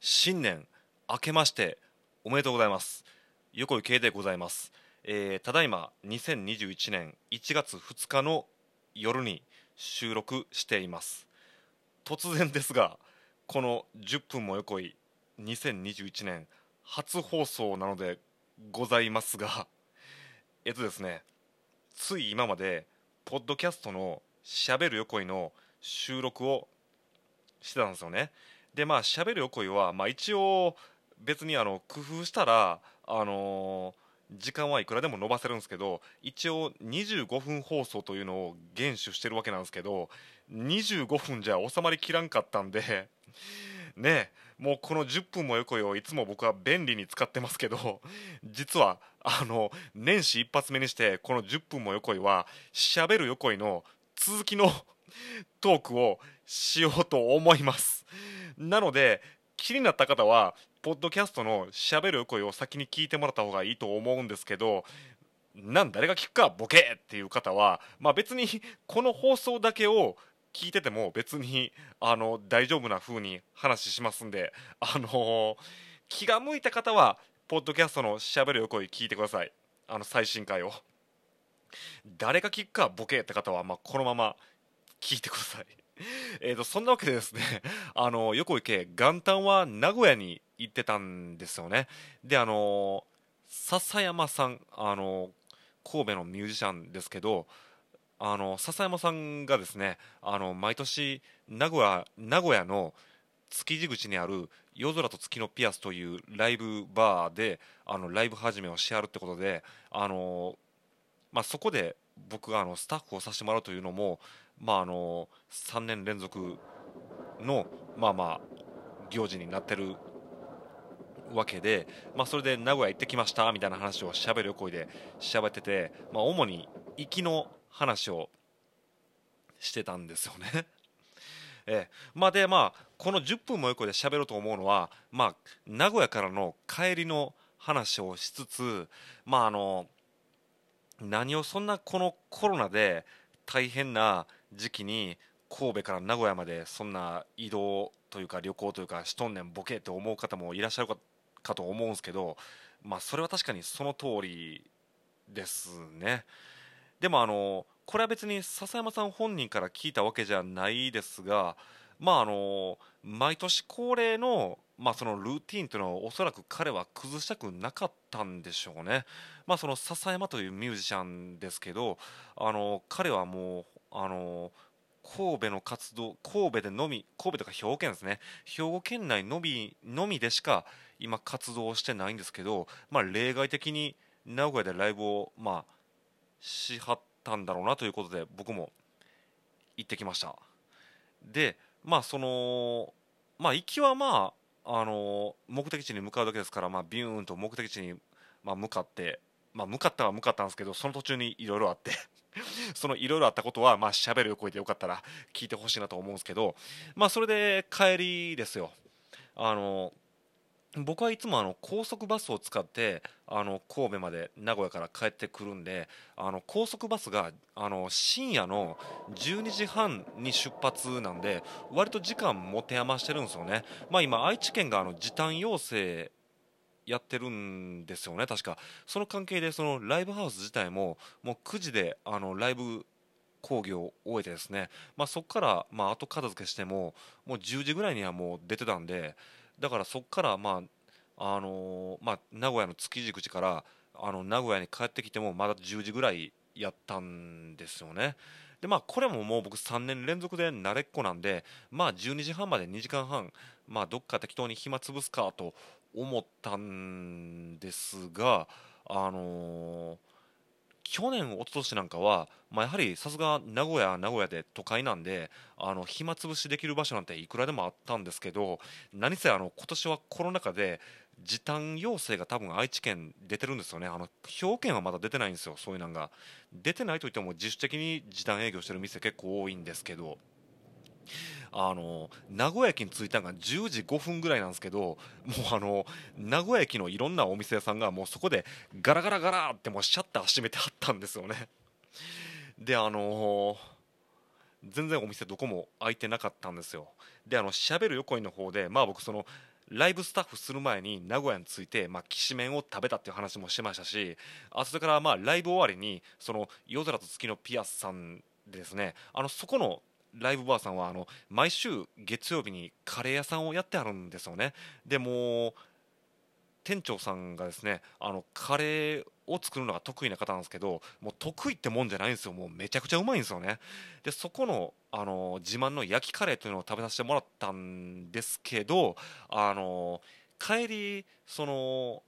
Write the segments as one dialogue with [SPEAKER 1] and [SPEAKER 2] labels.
[SPEAKER 1] 新年明けましておめでとうございます。横井圭でございます、えーただいま2021年1月2日の夜に収録しています。突然ですがこの10分も横井2021年初放送なのでございますがえっとですねつい今までポッドキャストのしゃべる横井の収録をしてたんですよね。でまあしゃべる横井は、まあ、一応別にあの工夫したらあのー時間はいくらでも伸ばせるんですけど一応25分放送というのを厳守してるわけなんですけど25分じゃ収まりきらんかったんで ねもうこの10分も横井をいつも僕は便利に使ってますけど実はあの年始一発目にしてこの10分も横井はしゃべる横井の続きのトークをしようと思います。なので気になった方はポッドキャストのしゃべる声を先に聞いてもらった方がいいと思うんですけどなん誰が聞くかボケっていう方は、まあ、別にこの放送だけを聞いてても別にあの大丈夫な風に話しますんで、あの気が向いた方はポッドキャストのしゃべる声聞いてください。あの最新回を。誰が聞くかボケって方は、まあ、このまま聞いてください。えとそんなわけでですね あの横井家元旦は名古屋に行ってたんですよね。であの笹山さんあの神戸のミュージシャンですけどあの笹山さんがですねあの毎年名古屋名古屋の築地口にある夜空と月のピアスというライブバーであのライブ始めをしはるってことであの、まあ、そこで僕があのスタッフをさせてもらうというのも、まあ、あの3年連続のまあまあ行事になってるわけで、まあ、それで名古屋行ってきましたみたいな話をしゃべる声で喋ってて、まあ、主に行きの話をしてたんですよね。ええまあ、でまあこの10分も横で喋ろうと思うのは、まあ、名古屋からの帰りの話をしつつ、まあ、あの何をそんなこのコロナで大変な時期に神戸から名古屋までそんな移動というか旅行というかしとんねんボケって思う方もいらっしゃるかと思うんですけど、まあ、それは確かにその通りですね。でもあのこれは別に笹山さん本人から聞いたわけじゃないですが、まあ、あの毎年恒例の,、まあそのルーティンというのをおそらく彼は崩したくなかったんでしょうね。まあ、その笹山というミュージシャンですけどあの彼はもうあの神戸の活動神戸でのみ神戸とか兵庫県ですね兵庫県内のみのみでしか今活動してないんですけど、まあ、例外的に名古屋でライブを、まあ、しはったんだろうなということで僕も行ってきましたでまあそのまあ行きはまああの目的地に向かうだけですから、まあ、ビューンと目的地に、まあ、向かって、まあ、向かったは向かったんですけどその途中にいろいろあって そのいろいろあったことはまあ喋る声でよかったら聞いてほしいなと思うんですけどまあそれで帰りですよ。あの僕はいつもあの高速バスを使ってあの神戸まで名古屋から帰ってくるんであの高速バスがあの深夜の12時半に出発なんで割と時間持て余してるんですよね、まあ、今、愛知県があの時短要請やってるんですよね、確か。その関係でそのライブハウス自体ももう9時であのライブ講義を終えてですね、まあ、そこからまあ後片付けしてももう10時ぐらいにはもう出てたんでだからそこからまああのーまあ、名古屋の築地口からあの名古屋に帰ってきてもまだ10時ぐらいやったんですよね。でまあ、これももう僕3年連続で慣れっこなんで、まあ、12時半まで2時間半、まあ、どっか適当に暇つぶすかと思ったんですが、あのー去年、一昨年なんかは、まあ、やはりさすが名古屋、名古屋で都会なんであの暇つぶしできる場所なんていくらでもあったんですけど何せあの今年はコロナ禍で時短要請が多分愛知県出てるんですよね。あの兵庫県はまだ出てないんですよそういうのが出てないといっても自主的に時短営業してる店結構多いんですけど。あの名古屋駅に着いたのが10時5分ぐらいなんですけどもうあの名古屋駅のいろんなお店屋さんがもうそこでガラガラガラってもうシャッター閉めてあったんですよね。であの全然お店どこも開いてなかったんですよ。であのしゃべる横井の方でまあ僕そのライブスタッフする前に名古屋に着いて、まあ、きしめんを食べたっていう話もしてましたしあそれからまあライブ終わりにその夜空と月のピアスさんでですね。あのそこのライブバーさんはあの毎週月曜日にカレー屋さんをやってあるんですよね。でも店長さんがですねあのカレーを作るのが得意な方なんですけどもう得意ってもんじゃないんですよ。もうめちゃくちゃうまいんですよね。でそこのあの自慢の焼きカレーというのを食べさせてもらったんですけどあの帰りその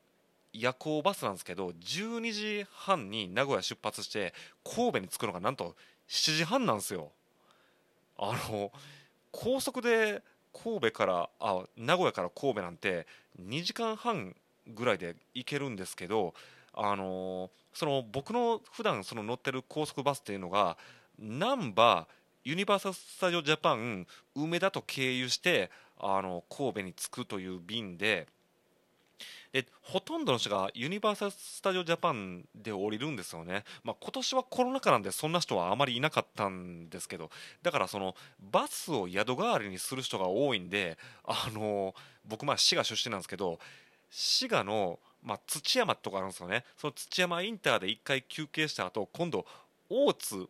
[SPEAKER 1] 夜行バスなんですけど12時半に名古屋出発して神戸に着くのがなんと7時半なんですよ。あの高速で神戸からあ名古屋から神戸なんて2時間半ぐらいで行けるんですけどあのその僕の普段その乗ってる高速バスっていうのが難波ユニバーサル・スタジオ・ジャパン梅田と経由してあの神戸に着くという便ででほとんどの人がユニバーサル・スタジオ・ジャパンで降りるんですよね、まあ、今年はコロナ禍なんでそんな人はあまりいなかったんですけどだからそのバスを宿代わりにする人が多いんであの僕まあ滋賀出身なんですけど滋賀の、まあ、土山とかあるんですよね。その土山インターで1回休憩した後今度大津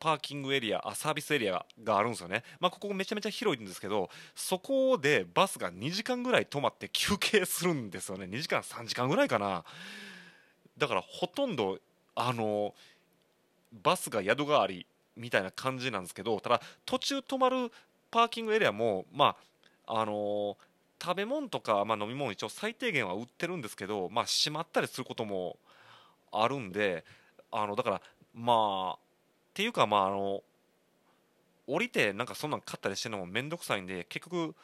[SPEAKER 1] パーキングエリアあサービスエリアがあるんですよね、まあ、ここめちゃめちゃ広いんですけどそこでバスが2時間ぐらい止まって休憩するんですよね。2時間3時間ぐらいかな。だからほとんどあのバスが宿代わりみたいな感じなんですけどただ途中止まるパーキングエリアもまああの食べ物とか、まあ、飲み物一応最低限は売ってるんですけど、まあ、閉まったりすることもあるんであのだからまあていうかまああの降りてなんかそんなん買ったりしてるのも面倒くさいんで結局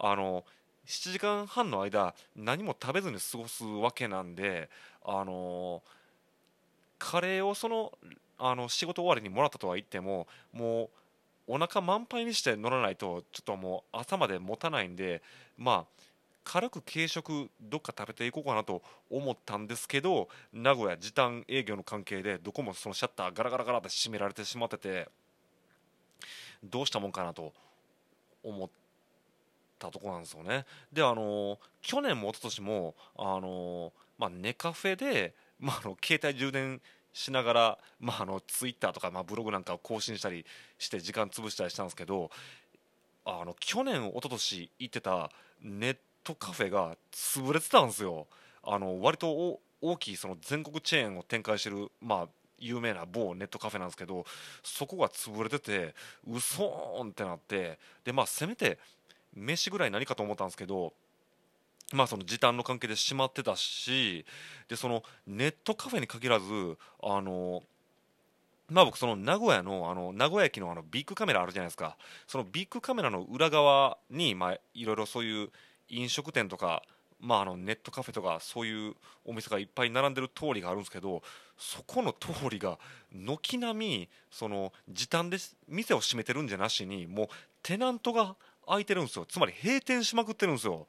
[SPEAKER 1] あの7時間半の間何も食べずに過ごすわけなんであのカレーをそのあの仕事終わりにもらったとは言ってももうお腹満杯にして乗らないとちょっともう朝まで持たないんでまあ軽く軽食どっか食べていこうかなと思ったんですけど名古屋時短営業の関係でどこもそのシャッターガラガラガラって閉められてしまっててどうしたもんかなと思ったとこなんですよね。であの去年も一昨年もあのまあネカフェでまあ、あの携帯充電しながら、まあ、あのツイッターとか、まあ、ブログなんかを更新したりして時間潰したりしたんですけどあの去年、一昨年行ってたネットカフェが潰れてたんですよ。あの割と大きいその全国チェーンを展開してる、まあ、有名な某ネットカフェなんですけどそこが潰れててうそーんってなってで、まあ、せめて飯ぐらい何かと思ったんですけどまあその時短の関係で閉まってたしでそのネットカフェに限らずあのまあ僕その名古屋のあの名古屋駅のあのビッグカメラあるじゃないですかそのビッグカメラの裏側にまあいろいろそういう飲食店とかまあ、あのネットカフェとかそういうお店がいっぱい並んでる通りがあるんですけどそこの通りが軒並みその時短で店を閉めてるんじゃなしにもうテナントが開いてるんですよ。つまり閉店しまくってるんですよ。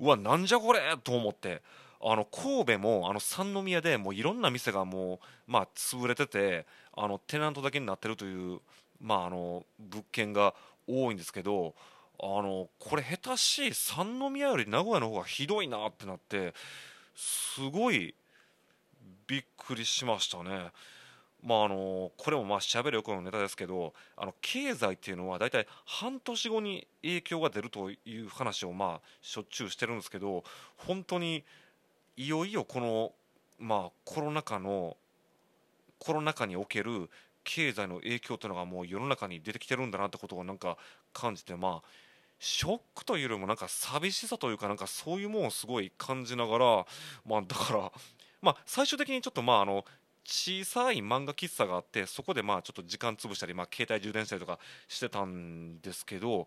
[SPEAKER 1] うわなんじゃこれと思って。あの神戸もあの三宮でもういろんな店がもう、まあ、潰れててあのテナントだけになってるという、まあ、あの物件が多いんですけどあのこれ下手しい三宮より名古屋の方がひどいなってなってすごいびっくりしましたね。まああのこれもまあ喋るよくのネタですけどあの経済っていうのは大体半年後に影響が出るという話をまあしょっちゅうしてるんですけど本当にいよいよこのまあコロナ禍のコロナ禍における経済の影響というのがもう世の中に出てきてるんだなってことをなんか感じてまあショックというよりもなんか寂しさというかなんかそういうものをすごい感じながらまあだからまあ最終的にちょっとまああの小さい漫画喫茶があってそこでまあちょっと時間潰したり、まあ、携帯充電したりとかしてたんですけど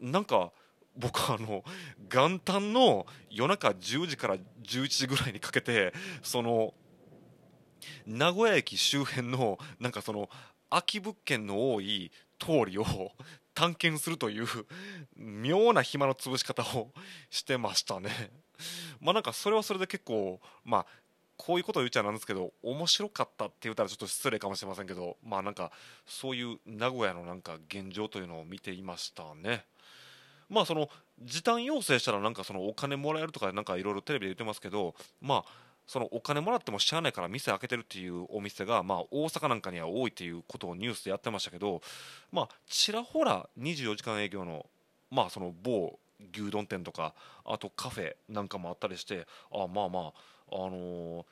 [SPEAKER 1] なんか僕あの元旦の夜中10時から11時ぐらいにかけてその名古屋駅周辺のなんかその空き物件の多い通りを探検するという妙な暇の潰し方をしてましたね。まあなんかそれはそれで結構まあこういうことを言っちゃなんですけど面白かったって言ったらちょっと失礼かもしれませんけどまあなんかそういう名古屋のなんか現状というのを見ていましたねまあその時短要請したらなんかそのお金もらえるとかなんかいろいろテレビで言ってますけどまあそのお金もらってもしゃあないから店開けてるっていうお店が、まあ、大阪なんかには多いっていうことをニュースでやってましたけど、まあ、ちらほら24時間営業の,、まあその某牛丼店とかあとカフェなんかもあったりしてあまあまあ、あのー、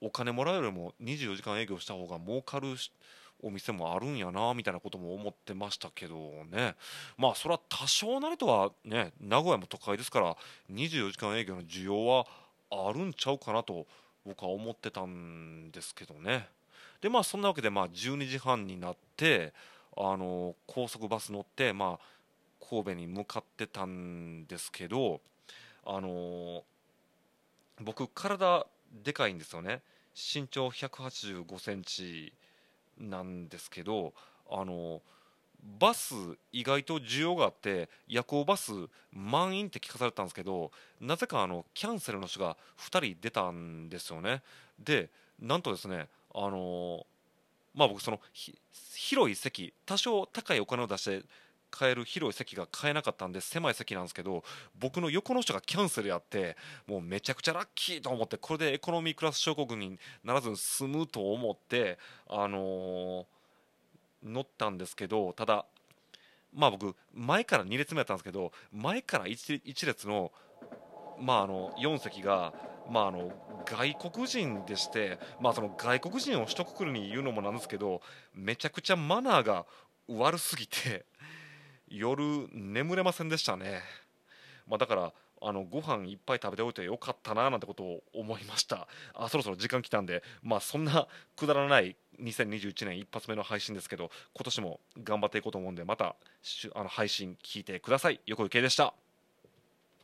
[SPEAKER 1] お金もらうよりも24時間営業した方が儲かるお店もあるんやなみたいなことも思ってましたけどね。まあそれは多少なりとはね名古屋も都会ですから24時間営業の需要はあるんちゃうかなと僕は思ってたんですけどね。でまあそんなわけでまあ12時半になってあの高速バス乗ってまあ神戸に向かってたんですけどあの僕体でかいんですよね。身長185センチなんですけどあのバス意外と需要があって夜行バス満員って聞かされたんですけどなぜかあのキャンセルの人が2人出たんですよね。でなんとですねあのまあ僕その広い席多少高いお金を出して買える広い席が買えなかったんで狭い席なんですけど僕の横の人がキャンセルやってもうめちゃくちゃラッキーと思ってこれでエコノミークラス症候群にならずに済むと思ってあのー乗ったんですけどただまあ僕前から2列目やったんですけど前から 1, 1列の,、まあ、あの4席が、まあ、あの外国人でして、まあ、その外国人を一括りに言うのもなんですけどめちゃくちゃマナーが悪すぎて夜眠れませんでしたね、まあ、だからあのご飯いっぱい食べておいてよかったななんてことを思いました。あそろそろ時間来たんでまあそんな くだらない2021年一発目の配信ですけど今年も頑張っていこうと思うんでまたあの配信聞いてください。横池でした。